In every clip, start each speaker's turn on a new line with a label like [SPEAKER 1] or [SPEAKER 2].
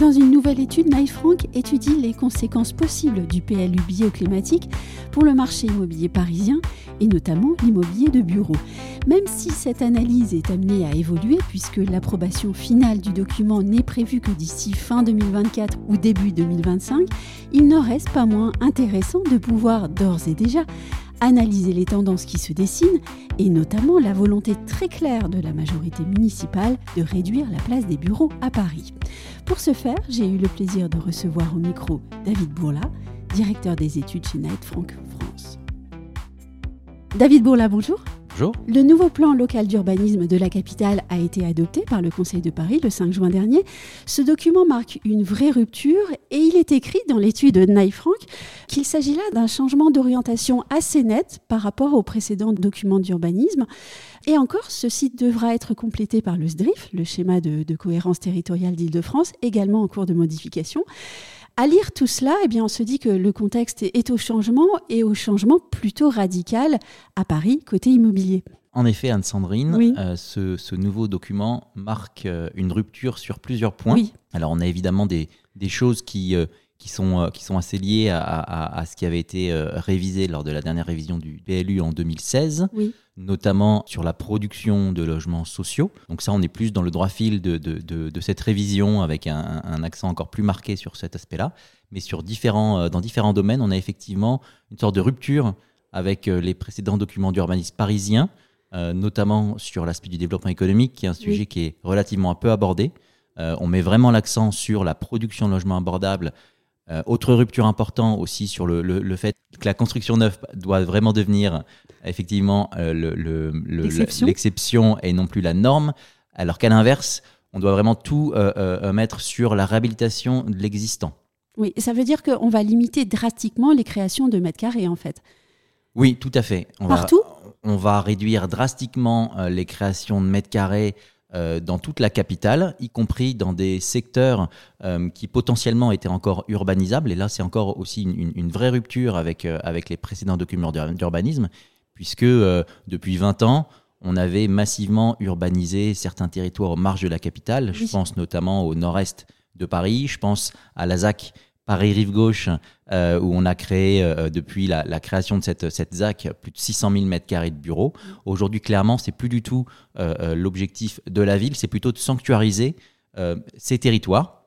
[SPEAKER 1] Dans une nouvelle étude, Frank étudie les conséquences possibles du PLU bioclimatique pour le marché immobilier parisien et notamment l'immobilier de bureau. Même si cette analyse est amenée à évoluer puisque l'approbation finale du document n'est prévue que d'ici fin 2024 ou début 2025, il n'en reste pas moins intéressant de pouvoir d'ores et déjà analyser les tendances qui se dessinent et notamment la volonté très claire de la majorité municipale de réduire la place des bureaux à Paris. Pour ce faire, j'ai eu le plaisir de recevoir au micro David Bourla, directeur des études chez Knight Frank France. David Bourla, bonjour. Le nouveau plan local d'urbanisme de la capitale a été adopté par le Conseil de Paris le 5 juin dernier. Ce document marque une vraie rupture et il est écrit dans l'étude de Frank qu'il s'agit là d'un changement d'orientation assez net par rapport au précédent document d'urbanisme. Et encore, ce site devra être complété par le SDRIF, le schéma de, de cohérence territoriale d'Île-de-France, également en cours de modification. À lire tout cela, eh bien, on se dit que le contexte est au changement et au changement plutôt radical à Paris, côté immobilier.
[SPEAKER 2] En effet, Anne-Sandrine, euh, ce, nouveau document marque euh, une rupture sur plusieurs points. Alors, on a évidemment des, choses qui, euh, qui, sont, qui sont assez liées à, ce qui avait été révisé lors de la dernière révision du PLU en 2016. Oui notamment sur la production de logements sociaux. Donc ça, on est plus dans le droit fil de, de, cette révision avec un, accent encore plus marqué sur cet aspect-là. Mais sur différents, euh, dans différents domaines, on a effectivement une sorte de rupture avec euh, les précédents documents d'urbanisme parisiens, euh, notamment sur l'aspect du développement économique, qui est un sujet qui est relativement un peu abordé. on met vraiment l'accent sur la production de logements abordables autre rupture importante aussi sur le, le, fait que la construction neuve doit vraiment devenir effectivement euh, l'exception et non plus la norme, alors qu'à l'inverse, on doit vraiment tout euh, euh, mettre sur la réhabilitation de l'existant.
[SPEAKER 1] Oui, ça veut dire qu'on va limiter drastiquement les créations de mètres carrés en fait.
[SPEAKER 2] Oui, tout à fait.
[SPEAKER 1] On Partout?
[SPEAKER 2] va, On va réduire drastiquement les créations de mètres carrés euh, dans toute la capitale, y compris dans des secteurs euh, qui potentiellement étaient encore urbanisables. Et là, c'est encore aussi une, vraie rupture avec, euh, avec les précédents documents d'urbanisme, puisque depuis 20 ans, on avait massivement urbanisé certains territoires aux marges de la capitale. Je pense notamment au nord-est de Paris, je pense à la ZAC Paris Rive Gauche, euh, où on a créé euh, depuis la, création de cette, cette ZAC plus de 600 000 m2 de bureaux. Aujourd'hui, clairement, c'est plus du tout euh, l'objectif de la ville, c'est plutôt de sanctuariser ces territoires.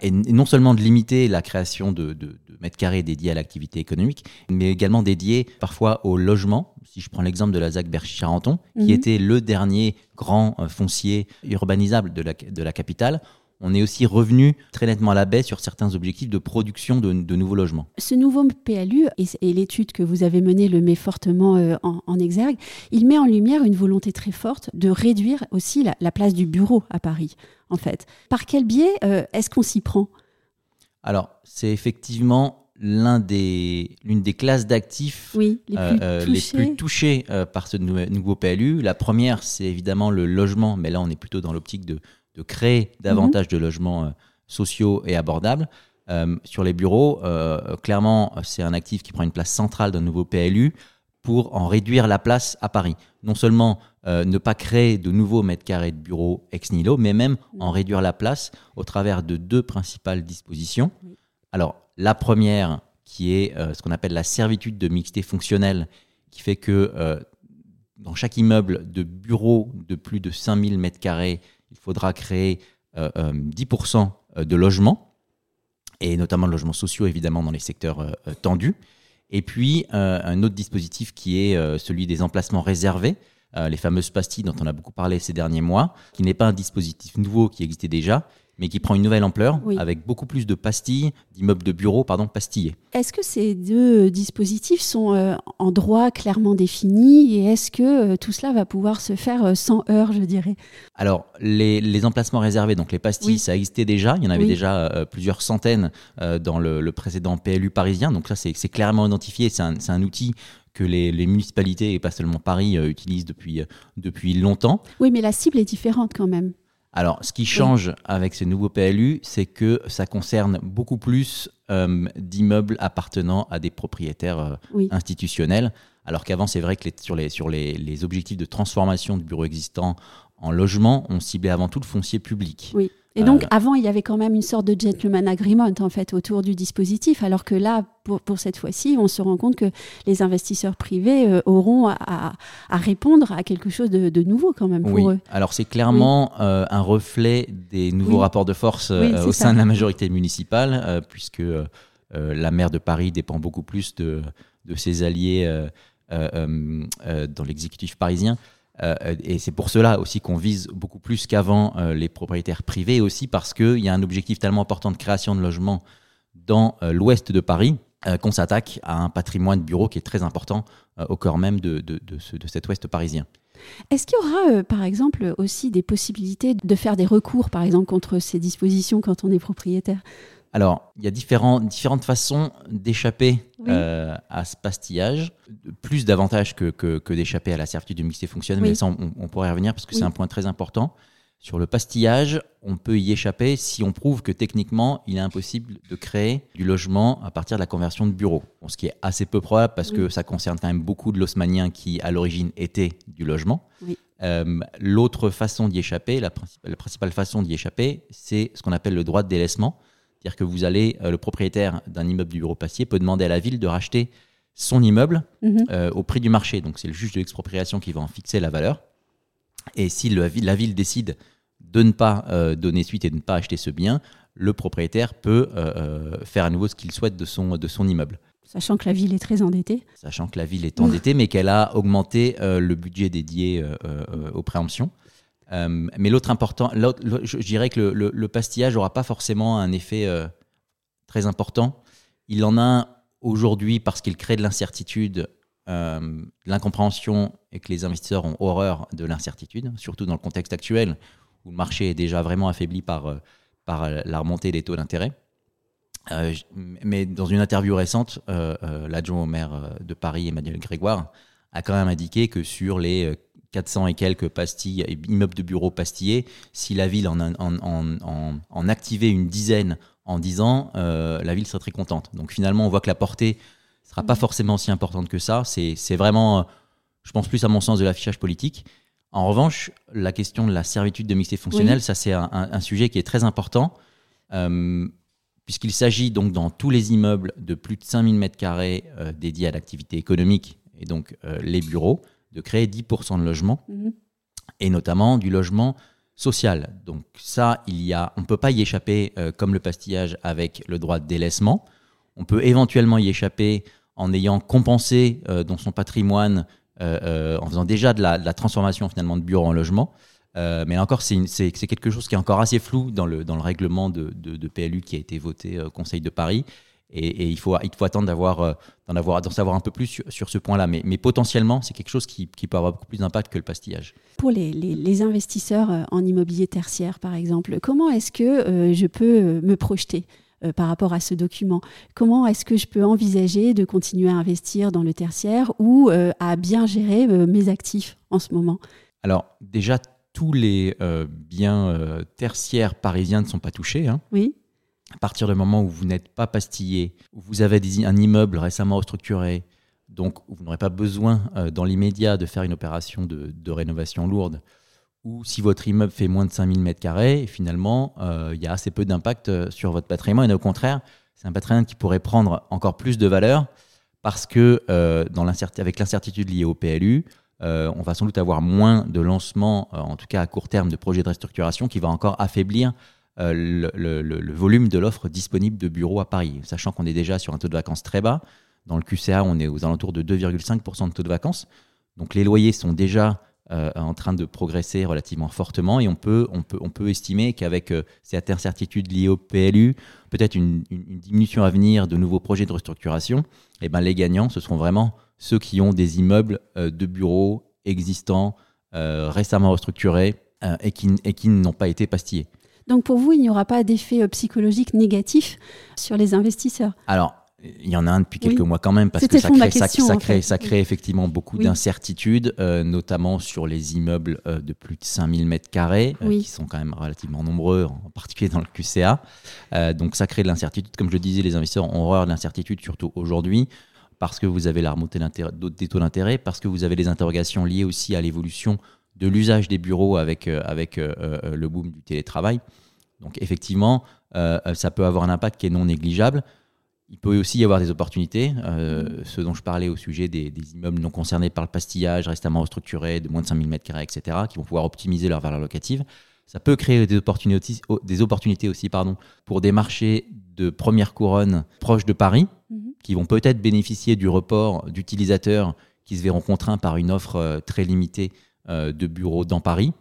[SPEAKER 2] Et, non seulement de limiter la création de, de, mètres carrés dédiés à l'activité économique, mais également dédiés parfois au logement. Si je prends l'exemple de la ZAC Berchy-Charenton, qui mhm. était le dernier grand foncier urbanisable de la, de la capitale, on est aussi revenu très nettement à la baisse sur certains objectifs de production de, nouveaux logements.
[SPEAKER 1] Ce nouveau PLU, et, l'étude que vous avez menée le met fortement euh, en, exergue, il met en lumière une volonté très forte de réduire aussi la, place du bureau à Paris, en fait. Par quel biais euh, est-ce qu'on s'y prend?
[SPEAKER 2] Alors, c'est effectivement l'une des, des classes d'actifs
[SPEAKER 1] les, euh,
[SPEAKER 2] plus touchées par ce nouveau PLU. La première, c'est évidemment le logement, mais là, on est plutôt dans l'optique de de créer davantage de logements euh, sociaux et abordables. Euh, sur les bureaux, euh, clairement, c'est un actif qui prend une place centrale d'un nouveau PLU pour en réduire la place à Paris. Non seulement ne pas créer de nouveaux mètres carrés de bureaux ex nihilo, mais même en réduire la place au travers de deux principales dispositions. Alors, la première, qui est ce qu'on appelle la servitude de mixité fonctionnelle, qui fait que dans chaque immeuble de bureaux de plus de 5000 mètres carrés, il faudra créer 10% euh, euh, de logements, et notamment de logements sociaux, évidemment, dans les secteurs euh, tendus. Et puis, un autre dispositif qui est celui des emplacements réservés, les fameuses pastilles dont on a beaucoup parlé ces derniers mois, qui n'est pas un dispositif nouveau qui existait déjà, mais qui prend une nouvelle ampleur avec beaucoup plus de pastilles, d'immeubles de bureaux, pardon, pastillés.
[SPEAKER 1] Est-ce que ces deux dispositifs sont euh, en droit clairement définis et est-ce que euh, tout cela va pouvoir se faire euh, sans heurts, je dirais?
[SPEAKER 2] Alors, les, emplacements réservés, donc les pastilles, ça existait déjà. Il y en avait déjà plusieurs centaines dans le, précédent PLU parisien. Donc ça, c'est clairement identifié. C'est un, un, outil que les, municipalités, et pas seulement Paris, utilisent depuis, depuis longtemps.
[SPEAKER 1] Oui, mais la cible est différente quand même.
[SPEAKER 2] Alors, ce qui change avec ce nouveau PLU, c'est que ça concerne beaucoup plus euh, d'immeubles appartenant à des propriétaires euh, institutionnels, alors qu'avant, c'est vrai que sur, les, sur les, objectifs de transformation de bureaux existants en logement, on ciblait avant tout le foncier public.
[SPEAKER 1] Oui. Et donc, euh, avant, il y avait quand même une sorte de gentleman agreement, en fait, autour du dispositif, alors que là, pour, pour cette fois-ci, on se rend compte que les investisseurs privés euh, auront à, à, répondre à quelque chose de, de, nouveau, quand même, pour
[SPEAKER 2] oui.
[SPEAKER 1] eux.
[SPEAKER 2] Alors, c'est clairement euh, un reflet des nouveaux rapports de force au sein de la majorité municipale, puisque la maire de Paris dépend beaucoup plus de, de ses alliés dans l'exécutif parisien. Euh, et c'est pour cela aussi qu'on vise beaucoup plus qu'avant euh, les propriétaires privés, aussi parce qu'il y a un objectif tellement important de création de logements dans euh, l'ouest de Paris qu'on s'attaque à un patrimoine de bureaux qui est très important au cœur même de, de, de, de cet ouest parisien.
[SPEAKER 1] Est-ce qu'il y aura, par exemple, aussi des possibilités de faire des recours, par exemple, contre ces dispositions quand on est propriétaire?
[SPEAKER 2] Alors, il y a différentes façons d'échapper euh, à ce pastillage. Plus d'avantages que, d'échapper à la certitude de mixité fonctionnelle, mais ça, on, pourrait y revenir parce que c'est un point très important. Sur le pastillage, on peut y échapper si on prouve que techniquement, il est impossible de créer du logement à partir de la conversion de bureau. ce qui est assez peu probable parce que ça concerne quand même beaucoup de l'osmaniens qui, à l'origine, étaient du logement. Euh, l'autre façon d'y échapper, la, la, principale façon d'y échapper, c'est ce qu'on appelle le droit de délaissement. C'est-à-dire que vous allez, euh, le propriétaire d'un immeuble du bureau Pastier peut demander à la ville de racheter son immeuble mhm. euh, au prix du marché. Donc c'est le juge de l'expropriation qui va en fixer la valeur. Et si la ville décide de ne pas euh, donner suite et de ne pas acheter ce bien, le propriétaire peut faire à nouveau ce qu'il souhaite de son, de son immeuble.
[SPEAKER 1] Sachant que la ville est très endettée.
[SPEAKER 2] Sachant que la ville est endettée, mais qu'elle a augmenté le budget dédié aux préemptions. Euh, mais l'autre important, je, dirais que le, pastillage n'aura pas forcément un effet euh, très important. Il en a aujourd'hui parce qu'il crée de l'incertitude, euh, l'incompréhension et que les investisseurs ont horreur de l'incertitude, surtout dans le contexte actuel où le marché est déjà vraiment affaibli par, par la remontée des taux d'intérêt. mais dans une interview récente, l'adjoint au maire de Paris, Emmanuel Grégoire, a quand même indiqué que sur les 400 et quelques pastilles, immeubles de bureaux pastillés. Si la ville en, en, en, activait une dizaine en 10 ans, euh, la ville serait très contente. Donc finalement, on voit que la portée ne sera pas mmh. forcément aussi importante que ça. C'est vraiment, je pense plus à mon sens, de l'affichage politique. En revanche, la question de la servitude de mixité fonctionnelle, ça c'est un, sujet qui est très important, euh, puisqu'il s'agit donc dans tous les immeubles de plus de 5000 m2 euh, dédiés à l'activité économique, et donc les bureaux, de créer 10% de logements, mhm. et notamment du logement social. Donc ça, il y a, on ne peut pas y échapper euh, comme le pastillage avec le droit de délaissement. On peut éventuellement y échapper en ayant compensé euh, dans son patrimoine, euh, en faisant déjà de la, transformation finalement de bureau en logement. mais encore, c'est quelque chose qui est encore assez flou dans le, dans le règlement de, de PLU qui a été voté au Conseil de Paris et, il, faut, il faut attendre d'avoir, euh, d'en, avoir, d'en savoir un peu plus sur, ce point-là. Mais, mais potentiellement, c'est quelque chose qui, qui, peut avoir beaucoup plus d'impact que le pastillage.
[SPEAKER 1] Pour les, les, investisseurs euh, en immobilier tertiaire, par exemple, comment est-ce que euh, je peux me projeter par rapport à ce document? Comment est-ce que je peux envisager de continuer à investir dans le tertiaire ou à bien gérer mes actifs en ce moment?
[SPEAKER 2] Alors déjà, tous les biens tertiaires parisiens ne sont pas touchés. Hein.
[SPEAKER 1] Oui
[SPEAKER 2] à partir du moment où vous n'êtes pas pastillé, où vous avez un immeuble récemment restructuré, donc vous n'aurez pas besoin euh, dans l'immédiat de faire une opération de, rénovation lourde, ou si votre immeuble fait moins de 5000 m2, finalement, euh, il y a assez peu d'impact euh, sur votre patrimoine. Et au contraire, c'est un patrimoine qui pourrait prendre encore plus de valeur parce que avec l'incertitude liée au PLU, on va sans doute avoir moins de lancements, en tout cas à court terme, de projets de restructuration qui va encore affaiblir euh, le, volume de l'offre disponible de bureaux à Paris, sachant qu'on est déjà sur un taux de vacances très bas. Dans le QCA, on est aux alentours de 2,5% de taux de vacances. Donc les loyers sont déjà euh, en train de progresser relativement fortement et on peut, on peut, on peut estimer qu'avec euh, cette incertitude liée au PLU, peut-être une, diminution à venir de nouveaux projets de restructuration, et eh ben les gagnants, ce seront vraiment ceux qui ont des immeubles de bureaux existants, récemment restructurés et qui, et qui n'ont pas été pastillés.
[SPEAKER 1] Donc pour vous, il n'y aura pas d'effet euh, psychologique négatif sur les investisseurs?
[SPEAKER 2] Alors, il y en a un depuis quelques
[SPEAKER 1] Oui.
[SPEAKER 2] mois quand même, parce que ça crée, ça,
[SPEAKER 1] question,
[SPEAKER 2] ça
[SPEAKER 1] en
[SPEAKER 2] crée, ça crée effectivement beaucoup
[SPEAKER 1] Oui.
[SPEAKER 2] d'incertitudes, euh, notamment sur les immeubles euh, de plus de 5000 mètres carrés, euh,
[SPEAKER 1] Oui.
[SPEAKER 2] qui sont quand même relativement nombreux, en particulier dans le QCA. Donc ça crée de l'incertitude. Comme je le disais, les investisseurs ont horreur de l'incertitude, surtout aujourd'hui, parce que vous avez la remontée des taux d'intérêt, parce que vous avez des interrogations liées aussi à l'évolution de l'usage des bureaux avec, euh, avec euh, euh, le boom du télétravail. Donc effectivement, ça peut avoir un impact qui est non négligeable. Il peut aussi y avoir des opportunités, euh, ce dont je parlais au sujet des, des immeubles non concernés par le pastillage, récemment restructurés, de moins de 5000 m2, etc., qui vont pouvoir optimiser leur valeur locative. Ça peut créer des opportunités, des opportunités aussi pardon, pour des marchés de première couronne proches de Paris,
[SPEAKER 1] Mhm.
[SPEAKER 2] qui vont peut-être bénéficier du report d'utilisateurs qui se verront contraints par une offre très limitée de bureaux dans Paris.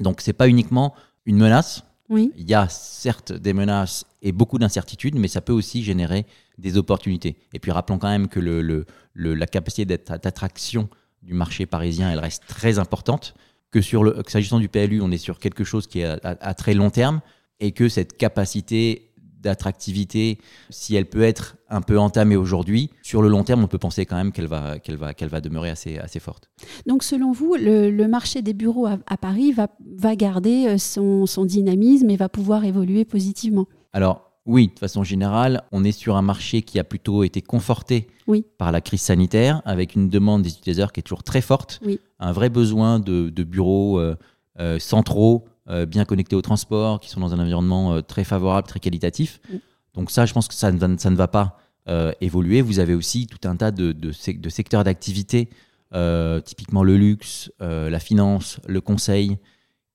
[SPEAKER 2] Donc c'est pas uniquement une menace,
[SPEAKER 1] Oui.
[SPEAKER 2] il y a certes des menaces et beaucoup d'incertitudes, mais ça peut aussi générer des opportunités. Et puis rappelons quand même que le, le- le- la capacité d'attraction du marché parisien, elle reste très importante. Que sur le, que s'agissant du PLU, on est sur quelque chose qui est à, à- à très long terme et que cette capacité d'attractivité, si elle peut être un peu entamée aujourd'hui, sur le long terme, on peut penser quand même qu'elle va, qu'elle va, qu'elle va demeurer assez, assez forte.
[SPEAKER 1] Donc, selon vous, le, le marché des bureaux à, à Paris va, va garder euh, son, son dynamisme et va pouvoir évoluer positivement?
[SPEAKER 2] Alors, oui, de façon générale, on est sur un marché qui a plutôt été conforté
[SPEAKER 1] Oui.
[SPEAKER 2] par la crise sanitaire, avec une demande des utilisateurs qui est toujours très forte,
[SPEAKER 1] Oui.
[SPEAKER 2] un vrai besoin de, de bureaux euh, euh, centraux, bien connectés au transport, qui sont dans un environnement euh, très favorable, très qualitatif. Donc ça, je pense que ça ne va, pas euh, évoluer. Vous avez aussi tout un tas de, de, sec- de secteurs d'activité, euh, typiquement le luxe, euh, la finance, le conseil,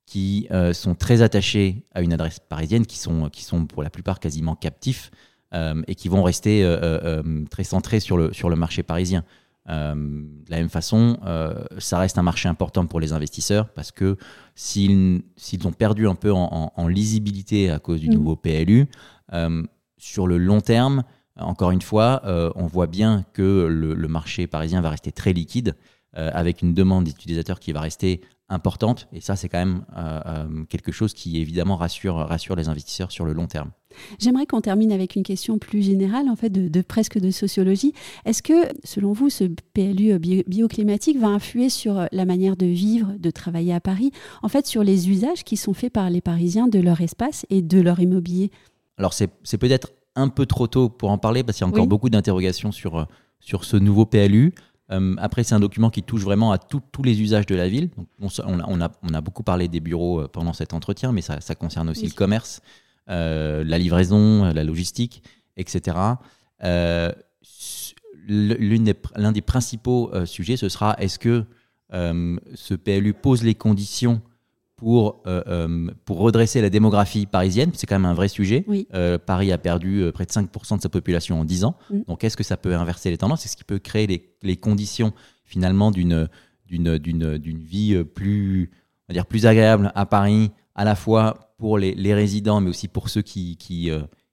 [SPEAKER 2] qui euh, sont très attachés à une adresse parisienne, qui sont, pour la plupart quasiment captifs euh, et qui vont rester euh, euh, euh, très centrés sur le marché parisien. Euh, de la même façon, euh, ça reste un marché important pour les investisseurs parce que s'ils ont perdu un peu en, en- en lisibilité à cause du
[SPEAKER 1] Mhm.
[SPEAKER 2] nouveau PLU, euh, sur le long terme, encore une fois, on voit bien que le, le marché parisien va rester très liquide avec une demande d'utilisateurs qui va rester importante. Et ça, c'est quand même euh, euh, quelque chose qui évidemment rassure, rassure les investisseurs sur le long terme.
[SPEAKER 1] J'aimerais qu'on termine avec une question plus générale, en fait, de, de presque de sociologie. Est-ce que, selon vous, ce PLU bio- bioclimatique va influer sur la manière de vivre, de travailler à Paris, en fait, sur les usages qui sont faits par les Parisiens de leur espace et de leur immobilier?
[SPEAKER 2] Alors, c'est peut-être un peu trop tôt pour en parler parce qu'il y a encore
[SPEAKER 1] Oui.
[SPEAKER 2] beaucoup d'interrogations sur, euh, sur ce nouveau PLU. Euh, après, c'est un document qui touche vraiment à tout- tous les usages de la ville. Donc, on, a, on, beaucoup parlé des bureaux euh, pendant cet entretien, mais ça, ça concerne aussi
[SPEAKER 1] Oui.
[SPEAKER 2] le commerce, euh, la livraison, la logistique, etc. Euh, s- l- l'une des L'un des principaux sujets, ce sera est-ce que ce PLU pose les conditions pour, euh, euh, pour redresser la démographie parisienne C'est quand même un vrai sujet.
[SPEAKER 1] Oui.
[SPEAKER 2] Euh, Paris a perdu près de 5% de sa population en 10 ans.
[SPEAKER 1] Mm.
[SPEAKER 2] Donc, est-ce que ça peut inverser les tendances? Est-ce qu'il peut créer les, les conditions finalement d'une vie plus on va dire plus agréable à Paris, à la fois pour les, les résidents, mais aussi pour ceux qui qui,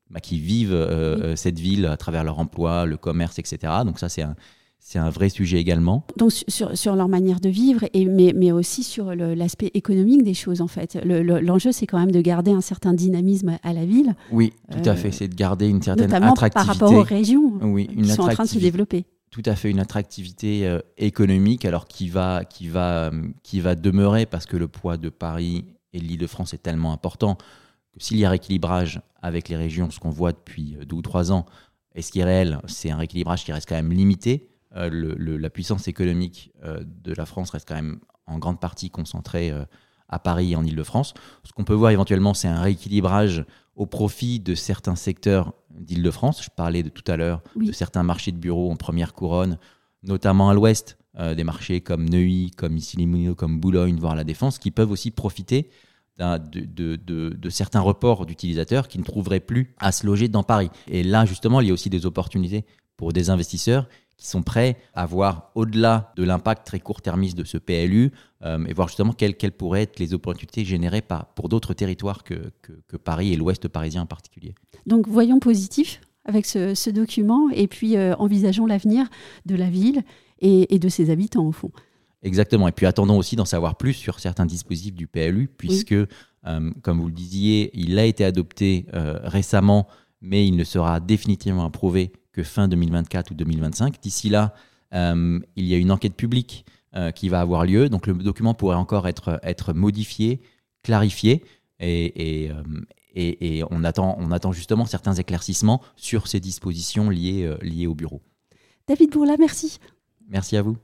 [SPEAKER 2] bah, qui vivent
[SPEAKER 1] Oui.
[SPEAKER 2] cette ville à travers leur emploi, le commerce, etc. Donc ça, c'est un c'est un vrai sujet également.
[SPEAKER 1] Donc su- sur, sur leur manière de vivre, et, mais, mais aussi sur l'aspect économique des choses, en fait. Le- le- L'enjeu, c'est quand même de garder un certain dynamisme à la ville,
[SPEAKER 2] Oui, tout
[SPEAKER 1] Euh,
[SPEAKER 2] à fait. C'est de garder une certaine
[SPEAKER 1] notamment par
[SPEAKER 2] attractivité.
[SPEAKER 1] rapport aux régions
[SPEAKER 2] Oui, une
[SPEAKER 1] qui sont en train de se
[SPEAKER 2] attractivité.
[SPEAKER 1] développer.
[SPEAKER 2] tout à fait une attractivité euh, économique, alors qui va, qui, va, euh, qui va demeurer parce que le poids de Paris et de l'Île-de-France est tellement important que s'il y a rééquilibrage avec les régions, ce qu'on voit depuis euh, deux ou trois ans, et ce qui est réel, c'est un rééquilibrage qui reste quand même limité. Euh, le- le- la puissance économique euh, de la France reste quand même en grande partie concentrée euh, à Paris et en Île-de-France. Ce qu'on peut voir éventuellement, c'est un rééquilibrage au profit de certains secteurs d'Île-de-France. Je parlais de tout à l'heure
[SPEAKER 1] Oui.
[SPEAKER 2] de certains marchés de bureaux en première couronne, notamment à l'ouest, des marchés comme Neuilly, comme Issy-les-Moulineaux, comme Boulogne, voire la Défense, qui peuvent aussi profiter d'un- de, de- de- de certains reports d'utilisateurs qui ne trouveraient plus à se loger dans Paris. Et là, justement, il y a aussi des opportunités pour des investisseurs qui sont prêts à voir au-delà de l'impact très court-termiste de ce PLU euh, et voir justement quelles, quelles pourraient être les opportunités générées par, pour d'autres territoires que, que- que Paris et l'ouest parisien en particulier.
[SPEAKER 1] Donc voyons positif avec ce, ce document et puis euh, envisageons l'avenir de la ville et, et de ses habitants au fond.
[SPEAKER 2] Exactement. Et puis attendons aussi d'en savoir plus sur certains dispositifs du PLU, puisque, euh, comme vous le disiez, il a été adopté récemment, mais il ne sera définitivement approuvé que fin 2024 ou 2025. D'ici là, il y a une enquête publique qui va avoir lieu. Donc le document pourrait encore être, être modifié, clarifié. Et, et, on, attend, on attend justement certains éclaircissements sur ces dispositions liées, liées au bureau.
[SPEAKER 1] David Bourla, merci.
[SPEAKER 2] Merci à vous.